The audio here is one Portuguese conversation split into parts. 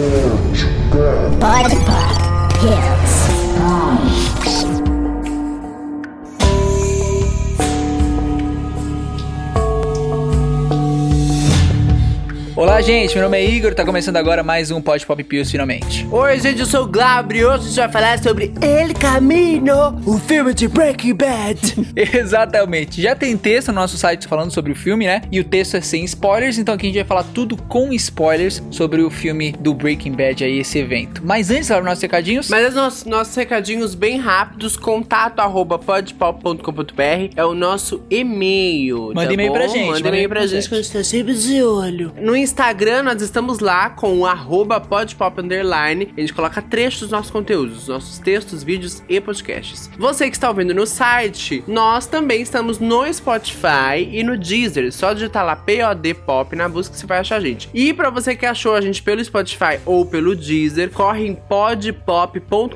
Pode Pop Hits. Olá, gente. Meu nome é Igor. Tá começando agora mais um Pod Pop Pills, finalmente. Oi, gente, eu sou o Glabri e hoje a gente vai falar sobre El Camino, o filme de Breaking Bad. Exatamente. Já tem texto no nosso site falando sobre o filme, né? E o texto é sem spoilers, então aqui a gente vai falar tudo com spoilers sobre o filme do Breaking Bad aí, esse evento. Mas antes, lá nossos recadinhos. Mas os nossos, nossos recadinhos bem rápidos, contato arroba podpop.com.br é o nosso e-mail. Manda tá e-mail pra gente, Manda manda e-mail pra pra gente gente. que a gente tá sempre de olho. No Instagram, nós estamos lá com o podpop underline. A gente coloca trechos dos nossos conteúdos, nossos textos, vídeos e podcasts. Você que está ouvindo no site, nós também estamos no Spotify e no Deezer. Só digitar lá POD Pop na busca que você vai achar a gente. E pra você que achou a gente pelo Spotify ou pelo Deezer, corre em podpop.com.br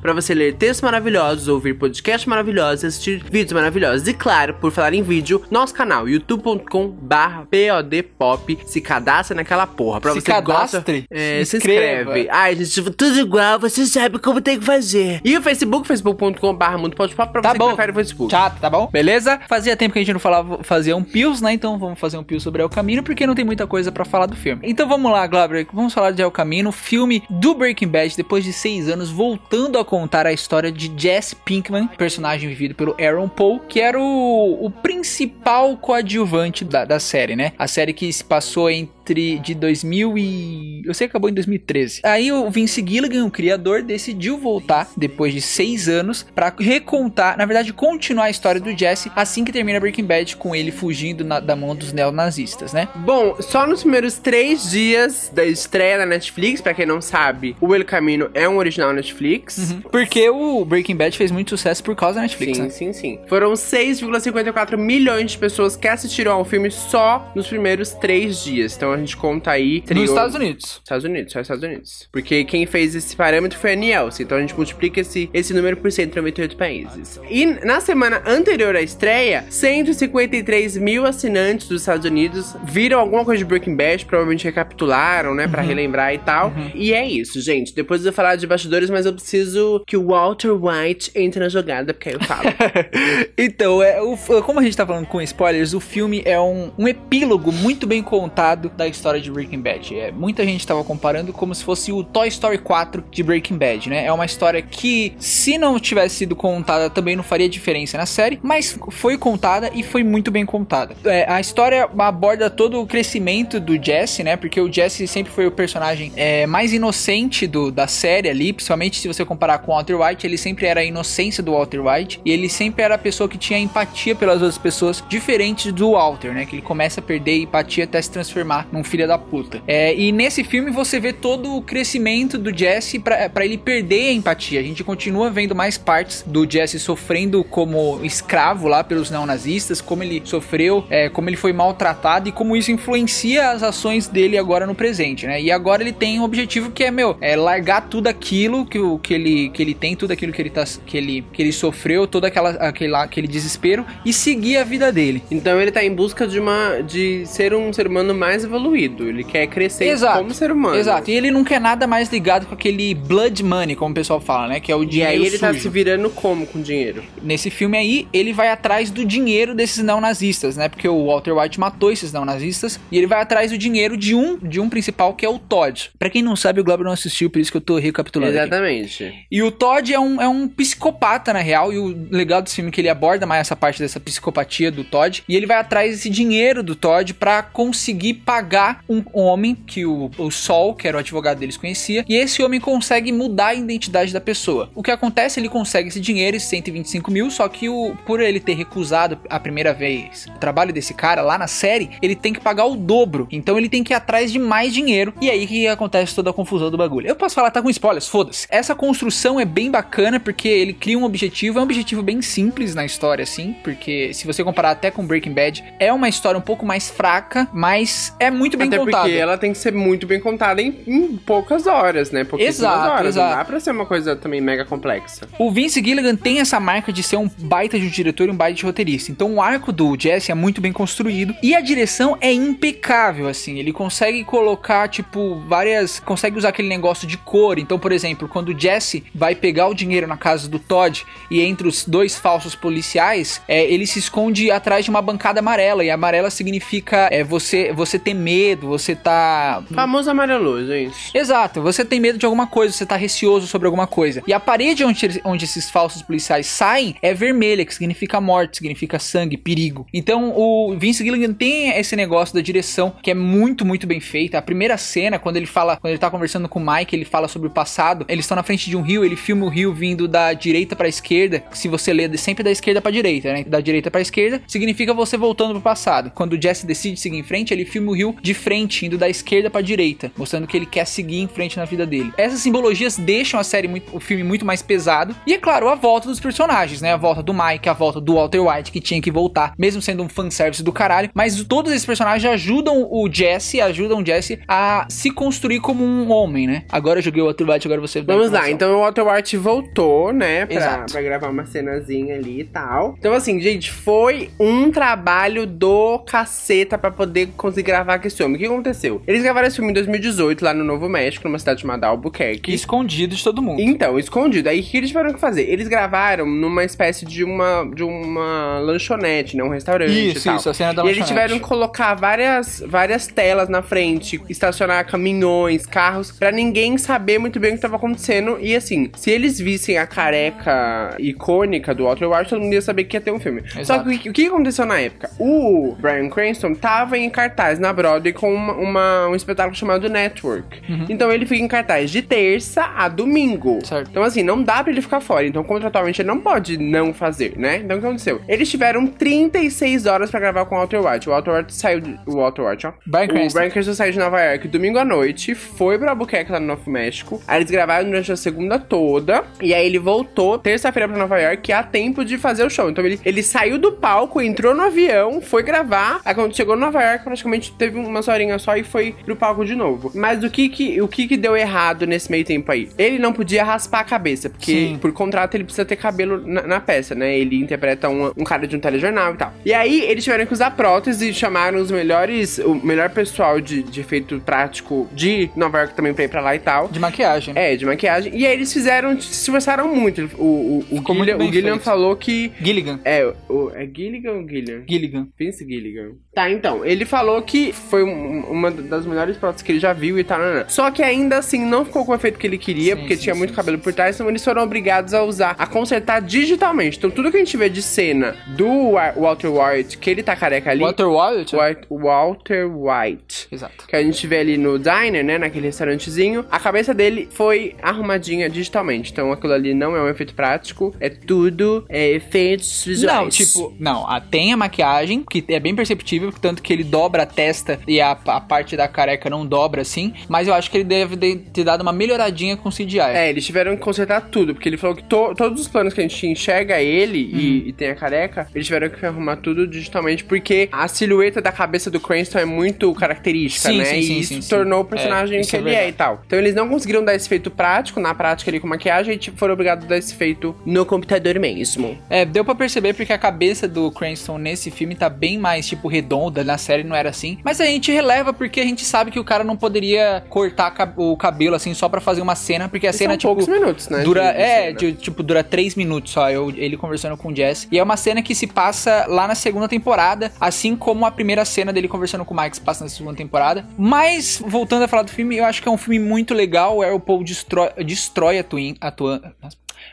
pra você ler textos maravilhosos, ouvir podcasts maravilhosos, assistir vídeos maravilhosos. E claro, por falar em vídeo, nosso canal youtube.com/barra podpop se cadastra naquela porra. Pra Se você que gosta, cadastre, é, se se inscreve. Ai, gente, tudo igual, você sabe como tem que fazer. E o Facebook, facebook.com/barra mundo podpop pra Tá você bom. que prefere o Facebook. Chato, tá bom? Beleza? Fazia tempo que a gente não falava fazer um Pills, né? Então vamos fazer um Pills sobre El Camino, porque não tem muita coisa pra falar do filme. Então vamos lá, Glauber. Vamos falar de El Camino, filme do Breaking Bad, depois de seis anos, voltando a contar a história de Jesse Pinkman, personagem vivido pelo Aaron Paul, que era o, o principal coadjuvante da, da série, né? A série que se passou entre de 2000 e... Eu sei que acabou em 2013. Aí o Vince Gilligan, o criador, decidiu voltar, depois de seis anos, pra recontar, na verdade, continuar a história do Jesse, assim que termina Breaking Bad, com ele fugindo na- da mão dos neonazistas, né? Bom, só nos primeiros três dias da estreia da Netflix, pra quem não sabe, o El Camino é um original Netflix. Porque o Breaking Bad fez muito sucesso por causa da Netflix, Sim, né? sim, sim. Foram 6,54 milhões de pessoas que assistiram ao filme só nos primeiros três dias. Então a gente conta aí. Nos trio- Estados Unidos. Estados Unidos, só Estados Unidos. Porque quem fez esse parâmetro foi a Nielsen. Então a gente multiplica esse, esse número por 198 países. E na semana anterior à estreia, 153 mil assinantes dos Estados Unidos viram alguma coisa de Breaking Bad, provavelmente recapitularam, né, pra relembrar e tal. E é isso, gente. Depois eu falar de bastidores, mas eu preciso que o Walter White entre na jogada, porque aí eu falo. então, é, o- como a gente tá falando com spoilers, o filme é um, um epílogo muito bem contado da história de Breaking Bad. É, muita gente tava comparando como se fosse o Toy Story 4 de Breaking Bad, né? É uma história que, se não tivesse sido contada, também não faria diferença na série, mas foi contada e foi muito bem contada. É, a história aborda todo o crescimento do Jesse, né? Porque o Jesse sempre foi o personagem é, mais inocente do, da série ali, principalmente se você comparar com o Walter White, ele sempre era a inocência do Walter White e ele sempre era a pessoa que tinha empatia pelas outras pessoas, diferente do Walter, né? Que ele começa a perder empatia até se transformar num filho da puta. É, e nesse filme você vê todo o crescimento do Jesse pra ele perder a empatia. A gente continua vendo mais partes do Jesse sofrendo como escravo lá pelos neonazistas, como ele sofreu, é, como ele foi maltratado e como isso influencia as ações dele agora no presente, né? E agora ele tem um objetivo que é, meu, é largar tudo aquilo que, que, ele, que ele tem, tudo aquilo que ele, tá, que ele, que ele sofreu, todo aquela, aquele, aquele desespero e seguir a vida dele. Então ele tá em busca de uma de ser um ser humano mais evoluído. Ele quer crescer como ser humano. Exato. E ele não quer nada mais ligado com aquele blood money, como o pessoal fala, né? Que é o E dinheiro aí ele tá sujo. se virando como com dinheiro? Nesse filme aí, ele vai atrás do dinheiro desses neonazistas, né? Porque o Walter White matou esses neonazistas e ele vai atrás do dinheiro de um de um principal que é o Todd. Pra quem não sabe, o Glauber não assistiu, por isso que eu tô recapitulando. aqui. Exatamente. E o Todd é um, é um psicopata, na real, e o legal desse filme é que ele aborda mais essa parte dessa psicopatia do Todd, e ele vai atrás desse dinheiro do Todd pra conseguir pagar um homem que o, o Sol, que era o advogado deles, conhecia, e esse homem consegue mudar a identidade da pessoa. O que acontece, ele consegue esse dinheiro, esses 125 mil, só que o, por ele ter recusado a primeira vez o trabalho desse cara lá na série, ele tem que pagar o dobro, então ele tem que ir atrás de mais dinheiro, e aí que acontece toda a confusão do bagulho. Eu posso falar, tá com spoilers, foda-se. Essa construção é bem bacana porque ele cria um objetivo, é um objetivo bem simples na história, assim, porque se você comparar até com Breaking Bad, é uma história um pouco mais fraca, mas é muito muito bem Até contada. porque ela tem que ser muito bem contada em, em poucas horas, né? Exato, horas. exato. Não dá pra ser uma coisa também mega complexa. O Vince Gilligan tem essa marca de ser um baita de um diretor e um baita de roteirista. Então o arco do Jesse é muito bem construído e a direção é impecável, assim. Ele consegue colocar, tipo, várias. Consegue usar aquele negócio de cor. Então, por exemplo, quando o Jesse vai pegar o dinheiro na casa do Todd e entre os dois falsos policiais, é, ele se esconde atrás de uma bancada amarela. E amarela significa é, você, você ter medo, você tá Famoso amarelo, gente. Exato, você tem medo de alguma coisa, você tá receoso sobre alguma coisa. E a parede onde, onde esses falsos policiais saem é vermelha, que significa morte, significa sangue, perigo. Então o Vince Gilligan tem esse negócio da direção que é muito, muito bem feita. A primeira cena, quando ele fala, quando ele tá conversando com o Mike, ele fala sobre o passado. Eles estão na frente de um rio, ele filma o rio vindo da direita pra esquerda. Se você lê sempre da esquerda pra direita, né? Da direita pra esquerda, significa você voltando pro passado. Quando o Jesse decide seguir em frente, ele filma o rio de frente, indo da esquerda pra direita, mostrando que ele quer seguir em frente na vida dele. Essas simbologias deixam a série muito, o filme muito mais pesado. E é claro, a volta dos personagens, né? A volta do Mike, a volta do Walter White, que tinha que voltar, mesmo sendo um fanservice do caralho. Mas todos esses personagens ajudam o Jesse, ajudam o Jesse a se construir como um homem, né? Agora eu joguei o Walter White, agora você Vamos lá, então o Walter White voltou, né, pra, Exato. pra gravar uma cenazinha ali e tal. Então, assim, gente, foi um trabalho do caceta pra poder conseguir gravar com esse homem. O que aconteceu? Eles gravaram esse filme em 2018 lá no Novo México, numa cidade chamada Albuquerque. Escondido de todo mundo. Então, escondido. Aí o que eles tiveram que fazer? Eles gravaram numa espécie de uma, de uma lanchonete, né? Um restaurante e Isso, tal. isso, a cena da E eles lanchonete. tiveram que colocar várias, várias telas na frente, estacionar caminhões, carros, pra ninguém saber muito bem o que tava acontecendo. E assim, se eles vissem a careca icônica do Walter White, todo mundo ia saber que ia ter um filme. Só Exato. que o que- o que aconteceu na época? O Brian Cranston tava em cartaz na Broadway com uma, uma- um espetáculo chamado Network. Então ele fica em cartaz de terça a domingo. Certo. Então, assim, não dá pra ele ficar fora. Então, contratualmente, ele não pode não fazer, né? Então, o que aconteceu? Eles tiveram 36 horas pra gravar com o Walter White. O Walter White saiu. De... O Walter White, ó. Bryan o. Brian Cranston saiu de Nova York domingo à noite, foi pra Albuquerque lá no Novo México. Aí eles gravaram durante a segunda toda. E aí ele voltou terça-feira pra Nova York a tempo de fazer o show. Então, ele, ele saiu do palco, entrou no avião, foi gravar. Aí, quando chegou em Nova York, praticamente teve umas horinhas só e foi pro palco de novo. Mas o que que, o que que deu errado nesse meio tempo aí? Ele não podia raspar a cabeça, porque Sim. por contrato ele precisa ter cabelo na, na peça, né? Ele interpreta um, um cara de um telejornal e tal. E aí eles tiveram que usar prótese e chamaram os melhores, o melhor pessoal de, de efeito prático de Nova York também pra ir pra lá e tal. De maquiagem. É, de maquiagem. E aí eles fizeram, se esforçaram muito. O, o, o, Gillian, o Gillian falou que. Gilligan. É, o, é Gilligan ou Gillian? Gilligan. Vince Gilligan. Tá, então, ele falou que foi um- uma das melhores próteses que ele já viu e tal. nanã. Só que ainda assim não ficou com o efeito que ele queria, Sim, porque sim, tinha sim, muito cabelo por trás, então eles foram obrigados a usar, a consertar digitalmente. Então tudo que a gente vê de cena do Wa- Walter White, que ele tá careca ali. Walter White? White- Walter White. Exato. Que a gente vê ali no diner, né? Naquele restaurantezinho. A cabeça dele foi arrumadinha digitalmente. Então aquilo ali não é um efeito prático. É tudo é, efeitos visuais. Não, tipo, não, a, tem a maquiagem, que é bem perceptível, tanto que ele dobra a testa e a, a parte da careca não dobra assim, mas eu acho que ele deve de- ter dado uma melhoradinha com CGI. É, eles tiveram que consertar tudo, porque ele falou que to- todos os planos que a gente enxerga ele Uhum. e, e tem a careca, eles tiveram que arrumar tudo digitalmente, porque a silhueta da cabeça do Cranston é muito característica, Sim, né? sim, e sim, isso tornou o personagem É, que é ele é e tal. Então eles não conseguiram dar esse efeito prático, na prática ali com maquiagem, e tipo, foram obrigados a dar esse efeito no computador mesmo. É, deu pra perceber porque a cabeça do Cranston nesse filme tá bem mais, tipo, redonda. Na série não era assim. Mas a gente releva porque a gente sabe que o cara não poderia cortar o cabelo assim só pra fazer uma cena, porque a cena, são tipo. poucos minutos, né, Dura, de- é, de- tipo, dura três minutos só. Eu, ele conversando com o Jess. E é uma cena que se passa lá na segunda temporada, assim como a primeira cena dele conversando com o Mike se passa na segunda temporada. Mas, voltando a falar do filme, eu acho que é um filme muito legal. O Paul destrói, destrói atuando. atuando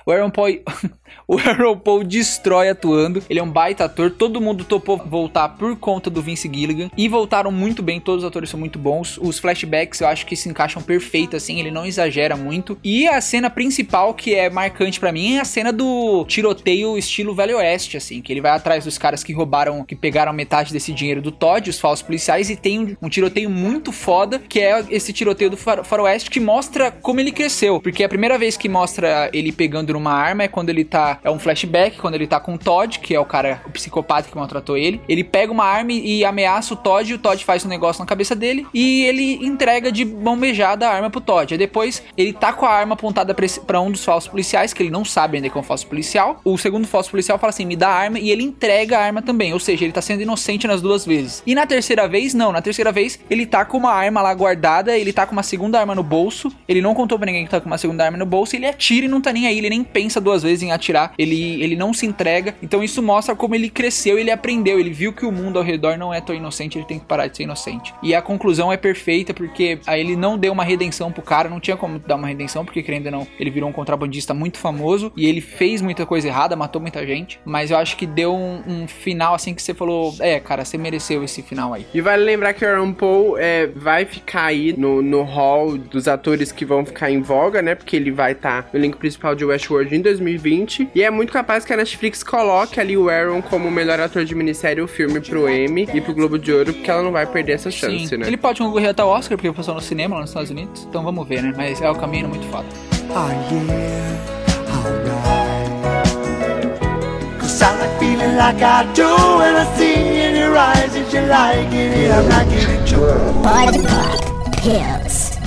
o Aaron Paul, o Aaron Paul destrói atuando. Ele é um baita ator. Todo mundo topou voltar por conta do Vince Gilligan. E voltaram muito bem. Todos os atores são muito bons. Os flashbacks eu acho que se encaixam perfeito, assim. Ele não exagera muito. E a cena principal, que é marcante pra mim, é a cena do tiroteio estilo Velho Oeste, assim. Que ele vai atrás dos caras que roubaram, que pegaram metade desse dinheiro do Todd, os falsos policiais. E tem um, tiroteio muito foda, que é esse tiroteio do far- faroeste, que mostra como ele cresceu. Porque é a primeira vez que mostra ele pegando pegando numa arma é quando ele tá. É um flashback, quando ele tá com o Todd, que é o cara, o psicopata que maltratou ele. Ele pega uma arma e ameaça o Todd, e o Todd faz um negócio na cabeça dele e ele entrega de mão beijada a arma pro Todd. Aí depois ele tá com a arma apontada para um dos falsos policiais, que ele não sabe ainda que é um falso policial. O segundo falso policial fala assim: me dá a arma e ele entrega a arma também. Ou seja, ele tá sendo inocente nas duas vezes. E na terceira vez, não. Na terceira vez, ele tá com uma arma lá guardada, ele tá com uma segunda arma no bolso. Ele não contou pra ninguém que tá com uma segunda arma no bolso. ele atira e não tá nem aí. Ele nem pensa duas vezes em atirar. Ele, ele não se entrega. Então isso mostra como ele cresceu, ele aprendeu. Ele viu que o mundo ao redor não é tão inocente. Ele tem que parar de ser inocente. E a conclusão é perfeita porque aí ele não deu uma redenção pro cara. Não tinha como dar uma redenção, porque querendo ou não, ele virou um contrabandista muito famoso. E ele fez muita coisa errada, matou muita gente. Mas eu acho que deu um, um final assim que você falou: é, cara, você mereceu esse final aí. E vale lembrar que o Aaron Paul é, vai ficar aí no, no hall dos atores que vão ficar em voga, né? Porque ele vai estar tá no elenco principal de Westworld em 2020. E é muito capaz que a Netflix coloque ali o Aaron como o melhor ator de minissérie ou filme pro Emmy e pro Globo de Ouro, porque ela não vai perder essa chance, Sim. né? Ele pode concorrer até o Oscar, porque passou no cinema lá nos Estados Unidos. Então vamos ver, né? Mas é o caminho muito foda. Oh, yeah. I like feeling like I do when I see in your eyes that you like it, I'm liking it too. Party Pop Hills.